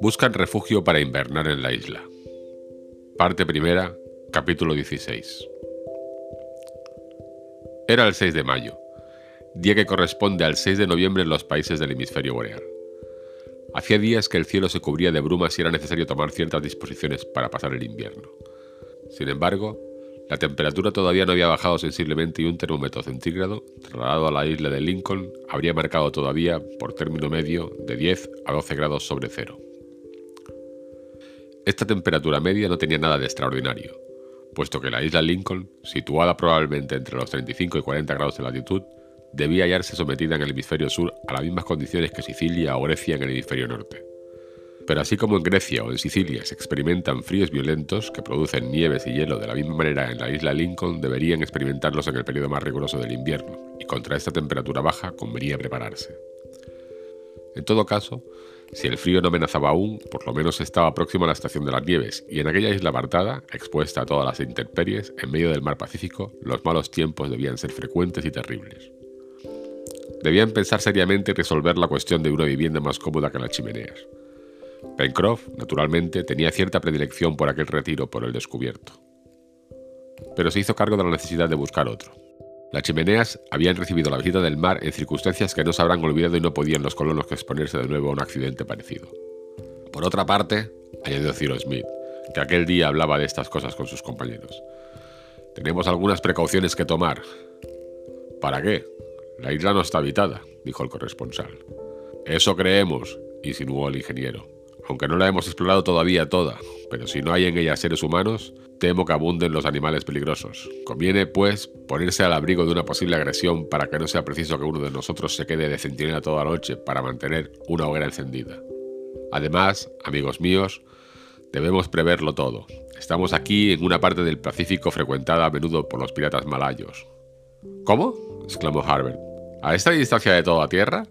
Buscan refugio para invernar en la isla. Parte primera, capítulo 16. Era el 6 de mayo, día que corresponde al 6 de noviembre en los países del hemisferio boreal. Hacía días que el cielo se cubría de brumas y era necesario tomar ciertas disposiciones para pasar el invierno. Sin embargo, la temperatura todavía no había bajado sensiblemente y un termómetro centígrado, trasladado a la isla de Lincoln, habría marcado todavía, por término medio, de 10 a 12 grados sobre cero. Esta temperatura media no tenía nada de extraordinario, puesto que la isla Lincoln, situada probablemente entre los 35 y 40 grados de latitud, debía hallarse sometida en el hemisferio sur a las mismas condiciones que Sicilia o Grecia en el hemisferio norte. Pero así como en Grecia o en Sicilia se experimentan fríos violentos que producen nieves y hielo de la misma manera en la isla Lincoln, deberían experimentarlos en el periodo más riguroso del invierno, y contra esta temperatura baja convenía prepararse. En todo caso, si el frío no amenazaba aún, por lo menos estaba próximo a la estación de las nieves, y en aquella isla apartada, expuesta a todas las intemperies, en medio del mar Pacífico, los malos tiempos debían ser frecuentes y terribles. Debían pensar seriamente en resolver la cuestión de una vivienda más cómoda que las chimeneas. Pencroff, naturalmente, tenía cierta predilección por aquel retiro por el descubierto. Pero se hizo cargo de la necesidad de buscar otro. Las chimeneas habían recibido la visita del mar en circunstancias que no se habrán olvidado y no podían los colonos que exponerse de nuevo a un accidente parecido. Por otra parte, añadió Cyrus Smith, que aquel día hablaba de estas cosas con sus compañeros. Tenemos algunas precauciones que tomar. ¿Para qué? La isla no está habitada, dijo el corresponsal. Eso creemos, insinuó el ingeniero. Aunque no la hemos explorado todavía toda, pero si no hay en ella seres humanos, temo que abunden los animales peligrosos. Conviene, pues, ponerse al abrigo de una posible agresión para que no sea preciso que uno de nosotros se quede de centinela toda la noche para mantener una hoguera encendida. Además, amigos míos, debemos preverlo todo. Estamos aquí en una parte del Pacífico frecuentada a menudo por los piratas malayos. ¿Cómo? exclamó Harbert. ¿A esta distancia de toda tierra?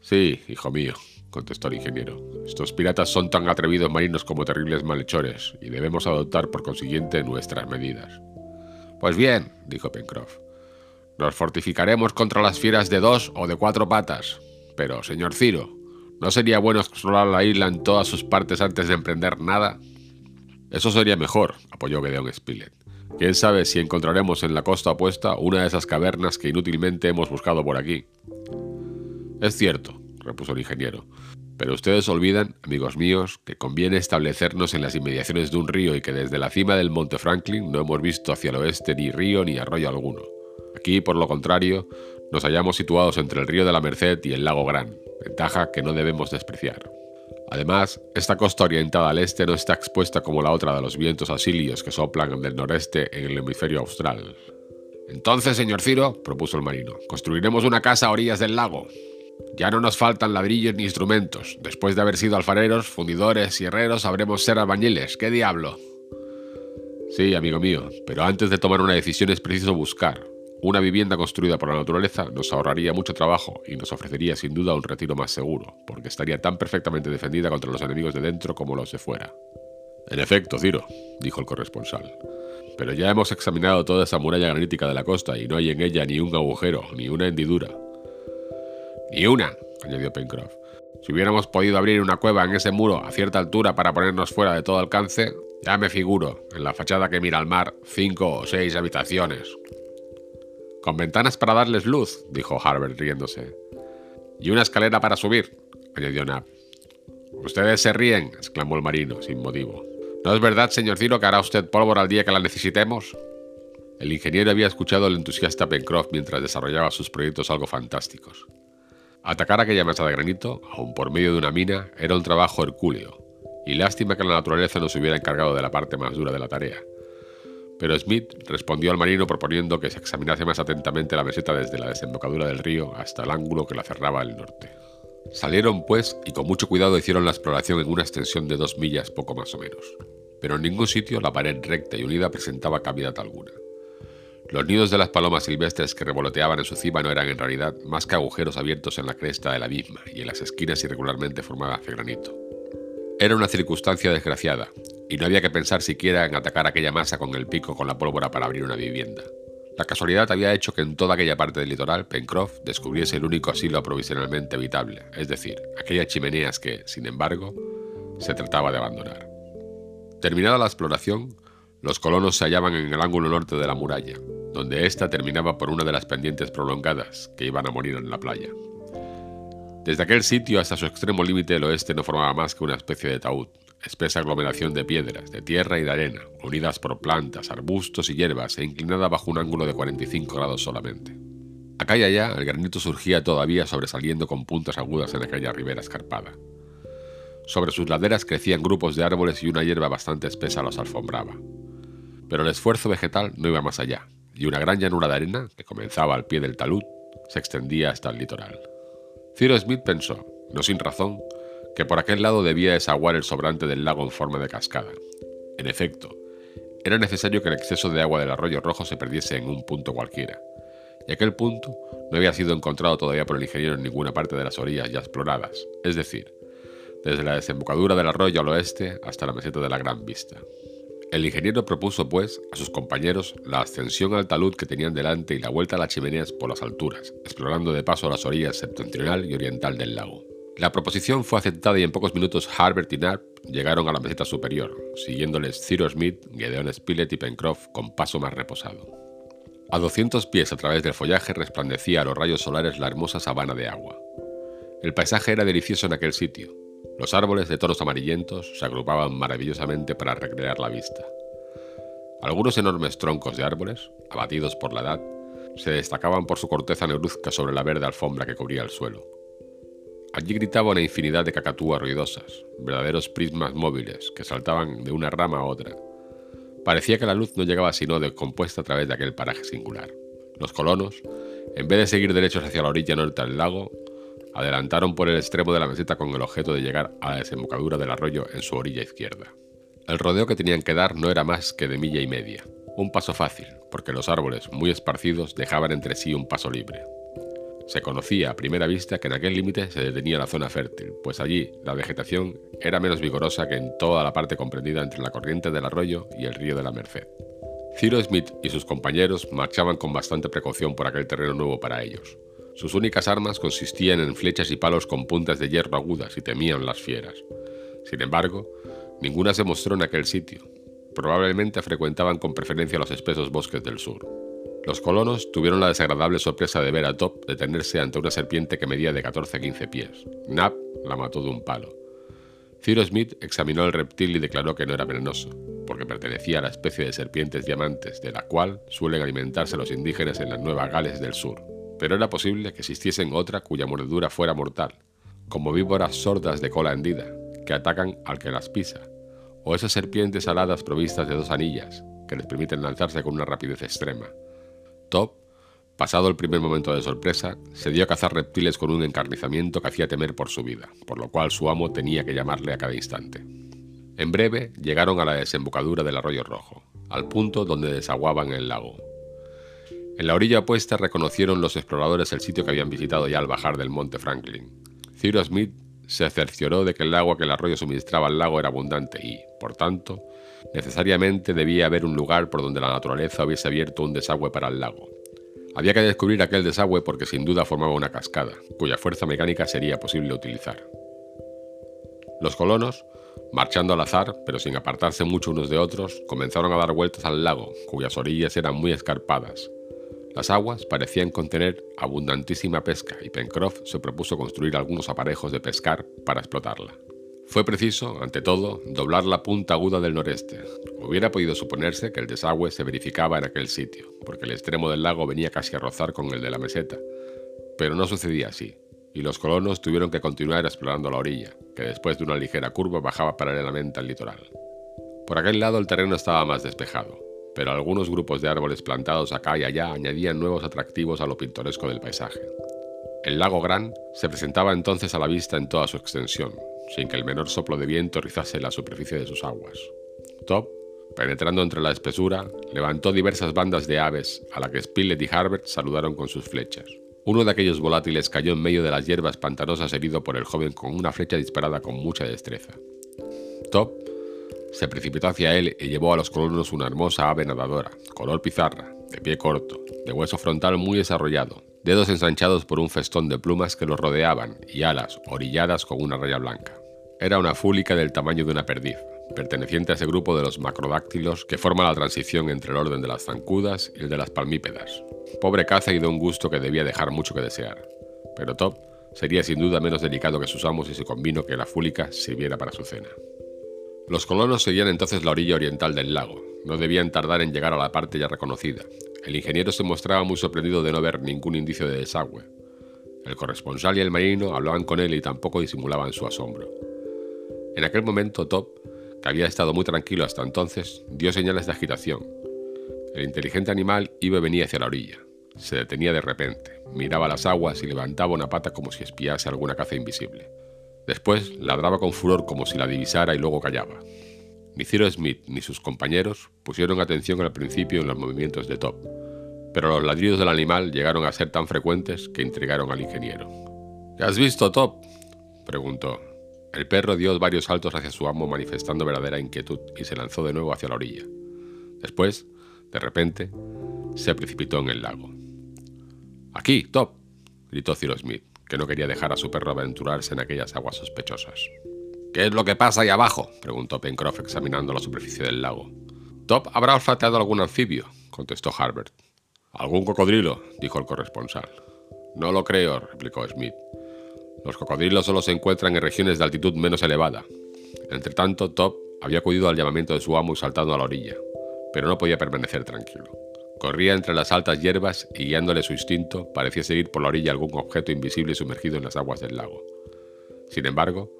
Sí, hijo mío, contestó el ingeniero. Estos piratas son tan atrevidos marinos como terribles malhechores, y debemos adoptar por consiguiente nuestras medidas. Pues bien, dijo Pencroff, nos fortificaremos contra las fieras de dos o de cuatro patas. Pero, señor Ciro, ¿no sería bueno explorar la isla en todas sus partes antes de emprender nada? Eso sería mejor, apoyó Gedeon Spilett. Quién sabe si encontraremos en la costa opuesta una de esas cavernas que inútilmente hemos buscado por aquí. Es cierto, repuso el ingeniero. Pero ustedes olvidan, amigos míos, que conviene establecernos en las inmediaciones de un río y que desde la cima del Monte Franklin no hemos visto hacia el oeste ni río ni arroyo alguno. Aquí, por lo contrario, nos hallamos situados entre el río de la Merced y el lago Gran, ventaja que no debemos despreciar. Además, esta costa orientada al este no está expuesta como la otra de los vientos asilios que soplan del noreste en el hemisferio austral. Entonces, señor Ciro, propuso el marino, construiremos una casa a orillas del lago, ya no nos faltan ladrillos ni instrumentos. Después de haber sido alfareros, fundidores y herreros, sabremos ser albañiles. ¿Qué diablo? Sí, amigo mío, pero antes de tomar una decisión es preciso buscar. Una vivienda construida por la naturaleza nos ahorraría mucho trabajo y nos ofrecería sin duda un retiro más seguro, porque estaría tan perfectamente defendida contra los enemigos de dentro como los de fuera. En efecto, Ciro, dijo el corresponsal. Pero ya hemos examinado toda esa muralla granítica de la costa y no hay en ella ni un agujero, ni una hendidura. Ni una, añadió Pencroff. Si hubiéramos podido abrir una cueva en ese muro a cierta altura para ponernos fuera de todo alcance, ya me figuro, en la fachada que mira al mar, cinco o seis habitaciones. Con ventanas para darles luz, dijo Harbert riéndose. Y una escalera para subir, añadió Nab. Ustedes se ríen, exclamó el marino, sin motivo. ¿No es verdad, señor Ciro, que hará usted pólvora al día que la necesitemos? El ingeniero había escuchado al entusiasta Pencroff mientras desarrollaba sus proyectos algo fantásticos. Atacar aquella masa de granito, aun por medio de una mina, era un trabajo hercúleo, y lástima que la naturaleza no se hubiera encargado de la parte más dura de la tarea. Pero Smith respondió al marino proponiendo que se examinase más atentamente la meseta desde la desembocadura del río hasta el ángulo que la cerraba al norte. Salieron, pues, y con mucho cuidado hicieron la exploración en una extensión de dos millas poco más o menos. Pero en ningún sitio la pared recta y unida presentaba cavidad alguna. Los nidos de las palomas silvestres que revoloteaban en su cima no eran en realidad más que agujeros abiertos en la cresta de la misma y en las esquinas irregularmente formadas de granito. Era una circunstancia desgraciada, y no había que pensar siquiera en atacar aquella masa con el pico con la pólvora para abrir una vivienda. La casualidad había hecho que en toda aquella parte del litoral Pencroff descubriese el único asilo provisionalmente habitable, es decir, aquellas chimeneas que, sin embargo, se trataba de abandonar. Terminada la exploración, los colonos se hallaban en el ángulo norte de la muralla, donde ésta terminaba por una de las pendientes prolongadas que iban a morir en la playa. Desde aquel sitio hasta su extremo límite el oeste no formaba más que una especie de taúd, espesa aglomeración de piedras, de tierra y de arena, unidas por plantas, arbustos y hierbas e inclinada bajo un ángulo de 45 grados solamente. Acá y allá el granito surgía todavía sobresaliendo con puntas agudas en aquella ribera escarpada. Sobre sus laderas crecían grupos de árboles y una hierba bastante espesa los alfombraba. Pero el esfuerzo vegetal no iba más allá, y una gran llanura de arena, que comenzaba al pie del talud, se extendía hasta el litoral. Ciro Smith pensó, no sin razón, que por aquel lado debía desaguar el sobrante del lago en forma de cascada. En efecto, era necesario que el exceso de agua del arroyo rojo se perdiese en un punto cualquiera, y aquel punto no había sido encontrado todavía por el ingeniero en ninguna parte de las orillas ya exploradas, es decir, desde la desembocadura del arroyo al oeste hasta la meseta de la Gran Vista. El ingeniero propuso, pues, a sus compañeros la ascensión al talud que tenían delante y la vuelta a las chimeneas por las alturas, explorando de paso las orillas septentrional y oriental del lago. La proposición fue aceptada y en pocos minutos Harbert y Knapp llegaron a la meseta superior, siguiéndoles Cyrus Smith, Gedeon Spilett y Pencroff con paso más reposado. A 200 pies a través del follaje resplandecía a los rayos solares la hermosa sabana de agua. El paisaje era delicioso en aquel sitio. Los árboles de tonos amarillentos se agrupaban maravillosamente para recrear la vista. Algunos enormes troncos de árboles, abatidos por la edad, se destacaban por su corteza negruzca sobre la verde alfombra que cubría el suelo. Allí gritaba una infinidad de cacatúas ruidosas, verdaderos prismas móviles que saltaban de una rama a otra. Parecía que la luz no llegaba sino descompuesta a través de aquel paraje singular. Los colonos, en vez de seguir derechos hacia la orilla norte del lago, adelantaron por el extremo de la meseta con el objeto de llegar a la desembocadura del arroyo en su orilla izquierda. El rodeo que tenían que dar no era más que de milla y media, un paso fácil, porque los árboles muy esparcidos dejaban entre sí un paso libre. Se conocía a primera vista que en aquel límite se detenía la zona fértil, pues allí la vegetación era menos vigorosa que en toda la parte comprendida entre la corriente del arroyo y el río de la Merced. Ciro Smith y sus compañeros marchaban con bastante precaución por aquel terreno nuevo para ellos. Sus únicas armas consistían en flechas y palos con puntas de hierro agudas y temían las fieras. Sin embargo, ninguna se mostró en aquel sitio. Probablemente frecuentaban con preferencia los espesos bosques del sur. Los colonos tuvieron la desagradable sorpresa de ver a Top detenerse ante una serpiente que medía de 14 a 15 pies. Knapp la mató de un palo. Ciro Smith examinó el reptil y declaró que no era venenoso, porque pertenecía a la especie de serpientes diamantes de la cual suelen alimentarse los indígenas en las Nueva Gales del Sur. Pero era posible que existiesen otra cuya mordedura fuera mortal, como víboras sordas de cola hendida, que atacan al que las pisa, o esas serpientes aladas provistas de dos anillas, que les permiten lanzarse con una rapidez extrema. Top, pasado el primer momento de sorpresa, se dio a cazar reptiles con un encarnizamiento que hacía temer por su vida, por lo cual su amo tenía que llamarle a cada instante. En breve llegaron a la desembocadura del arroyo rojo, al punto donde desaguaban el lago. En la orilla opuesta reconocieron los exploradores el sitio que habían visitado ya al bajar del monte Franklin. Cyrus Smith se cercioró de que el agua que el arroyo suministraba al lago era abundante y, por tanto, Necesariamente debía haber un lugar por donde la naturaleza hubiese abierto un desagüe para el lago. Había que descubrir aquel desagüe porque sin duda formaba una cascada, cuya fuerza mecánica sería posible utilizar. Los colonos, marchando al azar, pero sin apartarse mucho unos de otros, comenzaron a dar vueltas al lago, cuyas orillas eran muy escarpadas. Las aguas parecían contener abundantísima pesca y Pencroff se propuso construir algunos aparejos de pescar para explotarla. Fue preciso, ante todo, doblar la punta aguda del noreste. Hubiera podido suponerse que el desagüe se verificaba en aquel sitio, porque el extremo del lago venía casi a rozar con el de la meseta. Pero no sucedía así, y los colonos tuvieron que continuar explorando la orilla, que después de una ligera curva bajaba paralelamente al litoral. Por aquel lado el terreno estaba más despejado, pero algunos grupos de árboles plantados acá y allá añadían nuevos atractivos a lo pintoresco del paisaje. El lago Gran se presentaba entonces a la vista en toda su extensión, sin que el menor soplo de viento rizase la superficie de sus aguas. Top, penetrando entre la espesura, levantó diversas bandas de aves, a la que Spilett y Harbert saludaron con sus flechas. Uno de aquellos volátiles cayó en medio de las hierbas pantanosas herido por el joven con una flecha disparada con mucha destreza. Top se precipitó hacia él y llevó a los colonos una hermosa ave nadadora, color pizarra, de pie corto, de hueso frontal muy desarrollado, dedos ensanchados por un festón de plumas que los rodeaban y alas orilladas con una raya blanca. Era una fúlica del tamaño de una perdiz, perteneciente a ese grupo de los macrodáctilos que forma la transición entre el orden de las zancudas y el de las palmípedas. Pobre caza y de un gusto que debía dejar mucho que desear. Pero Top sería sin duda menos delicado que sus amos y se convino que la fúlica sirviera para su cena. Los colonos seguían entonces la orilla oriental del lago. No debían tardar en llegar a la parte ya reconocida. El ingeniero se mostraba muy sorprendido de no ver ningún indicio de desagüe. El corresponsal y el marino hablaban con él y tampoco disimulaban su asombro. En aquel momento Top, que había estado muy tranquilo hasta entonces, dio señales de agitación. El inteligente animal iba y venía hacia la orilla. Se detenía de repente, miraba las aguas y levantaba una pata como si espiase alguna caza invisible. Después ladraba con furor como si la divisara y luego callaba. Ni Ciro Smith ni sus compañeros pusieron atención al principio en los movimientos de Top, pero los ladridos del animal llegaron a ser tan frecuentes que intrigaron al ingeniero. ¿Qué has visto, Top? preguntó. El perro dio varios saltos hacia su amo manifestando verdadera inquietud y se lanzó de nuevo hacia la orilla. Después, de repente, se precipitó en el lago. Aquí, Top, gritó Ciro Smith que no quería dejar a su perro aventurarse en aquellas aguas sospechosas. ¿Qué es lo que pasa ahí abajo? preguntó Pencroff examinando la superficie del lago. Top habrá olfateado algún anfibio, contestó Harbert. Algún cocodrilo, dijo el corresponsal. No lo creo, replicó Smith. Los cocodrilos solo se encuentran en regiones de altitud menos elevada. Entretanto, Top había acudido al llamamiento de su amo y saltado a la orilla, pero no podía permanecer tranquilo. Corría entre las altas hierbas y guiándole su instinto, parecía seguir por la orilla algún objeto invisible sumergido en las aguas del lago. Sin embargo,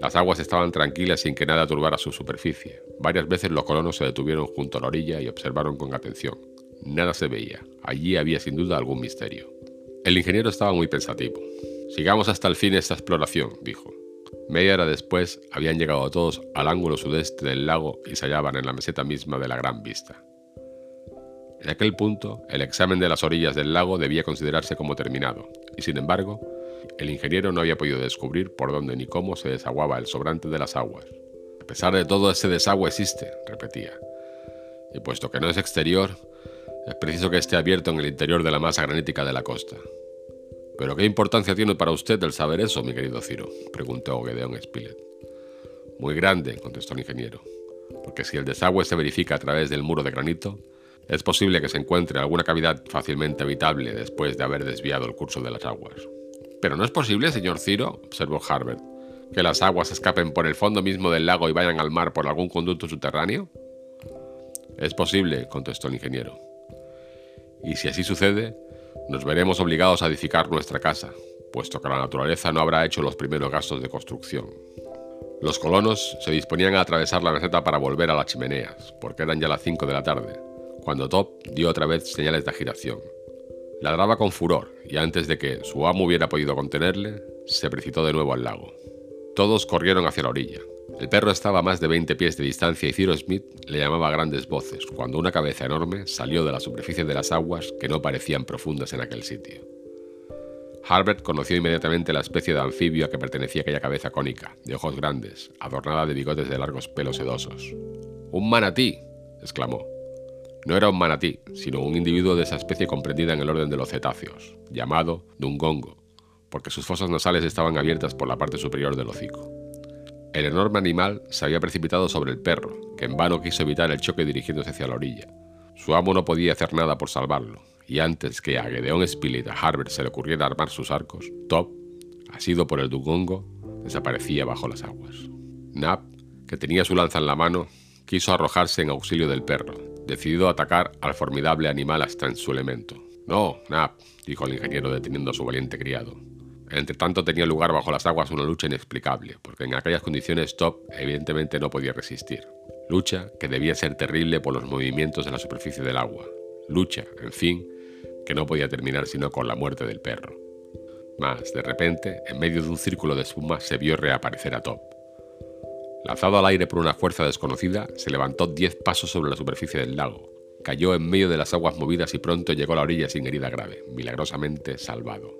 las aguas estaban tranquilas sin que nada turbara su superficie. Varias veces los colonos se detuvieron junto a la orilla y observaron con atención. Nada se veía. Allí había sin duda algún misterio. El ingeniero estaba muy pensativo. Sigamos hasta el fin esta exploración, dijo. Media hora después habían llegado todos al ángulo sudeste del lago y se hallaban en la meseta misma de la gran vista. En aquel punto, el examen de las orillas del lago debía considerarse como terminado, y sin embargo, el ingeniero no había podido descubrir por dónde ni cómo se desaguaba el sobrante de las aguas. A pesar de todo, ese desagüe existe, repetía. Y puesto que no es exterior, es preciso que esté abierto en el interior de la masa granítica de la costa. ¿Pero qué importancia tiene para usted el saber eso, mi querido Ciro? preguntó Gedeón Spilett. Muy grande, contestó el ingeniero, porque si el desagüe se verifica a través del muro de granito, es posible que se encuentre alguna cavidad fácilmente habitable después de haber desviado el curso de las aguas. Pero no es posible, señor Ciro, observó Harbert, que las aguas escapen por el fondo mismo del lago y vayan al mar por algún conducto subterráneo. Es posible, contestó el ingeniero. Y si así sucede, nos veremos obligados a edificar nuestra casa, puesto que la naturaleza no habrá hecho los primeros gastos de construcción. Los colonos se disponían a atravesar la meseta para volver a las chimeneas, porque eran ya las 5 de la tarde, cuando Top dio otra vez señales de agitación. Ladraba con furor y antes de que su amo hubiera podido contenerle, se precipitó de nuevo al lago. Todos corrieron hacia la orilla. El perro estaba a más de 20 pies de distancia y Ciro Smith le llamaba a grandes voces cuando una cabeza enorme salió de la superficie de las aguas que no parecían profundas en aquel sitio. Harbert conoció inmediatamente la especie de anfibio a que pertenecía aquella cabeza cónica, de ojos grandes, adornada de bigotes de largos pelos sedosos. ¡Un manatí! exclamó. No era un manatí, sino un individuo de esa especie comprendida en el orden de los cetáceos, llamado dungongo, porque sus fosas nasales estaban abiertas por la parte superior del hocico. El enorme animal se había precipitado sobre el perro, que en vano quiso evitar el choque dirigiéndose hacia la orilla. Su amo no podía hacer nada por salvarlo, y antes que a Gedeon Spilett a Harbert se le ocurriera armar sus arcos, Top, asido por el dungongo, desaparecía bajo las aguas. Nap, que tenía su lanza en la mano, quiso arrojarse en auxilio del perro, decidido a atacar al formidable animal hasta en su elemento. No, Nap, dijo el ingeniero deteniendo a su valiente criado. Entre tanto tenía lugar bajo las aguas una lucha inexplicable, porque en aquellas condiciones Top evidentemente no podía resistir. Lucha que debía ser terrible por los movimientos de la superficie del agua. Lucha, en fin, que no podía terminar sino con la muerte del perro. Mas, de repente, en medio de un círculo de espuma se vio reaparecer a Top. Lanzado al aire por una fuerza desconocida, se levantó diez pasos sobre la superficie del lago, cayó en medio de las aguas movidas y pronto llegó a la orilla sin herida grave, milagrosamente salvado.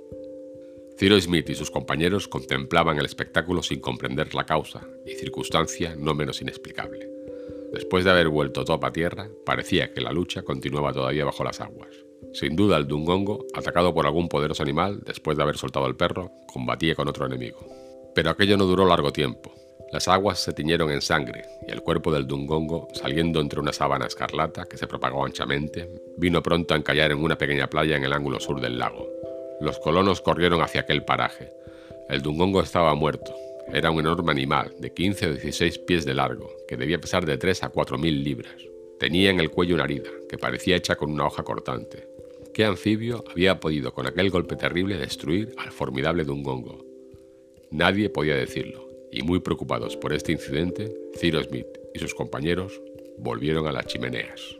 Ciro Smith y sus compañeros contemplaban el espectáculo sin comprender la causa y circunstancia no menos inexplicable. Después de haber vuelto Top a tierra, parecía que la lucha continuaba todavía bajo las aguas. Sin duda el Dungongo, atacado por algún poderoso animal después de haber soltado al perro, combatía con otro enemigo. Pero aquello no duró largo tiempo. Las aguas se tiñeron en sangre y el cuerpo del Dungongo, saliendo entre una sábana escarlata que se propagó anchamente, vino pronto a encallar en una pequeña playa en el ángulo sur del lago. Los colonos corrieron hacia aquel paraje. El Dungongo estaba muerto. Era un enorme animal de 15 o 16 pies de largo, que debía pesar de 3 a 4 mil libras. Tenía en el cuello una herida, que parecía hecha con una hoja cortante. ¿Qué anfibio había podido con aquel golpe terrible destruir al formidable Dungongo? Nadie podía decirlo, y muy preocupados por este incidente, Cyrus Smith y sus compañeros volvieron a las chimeneas.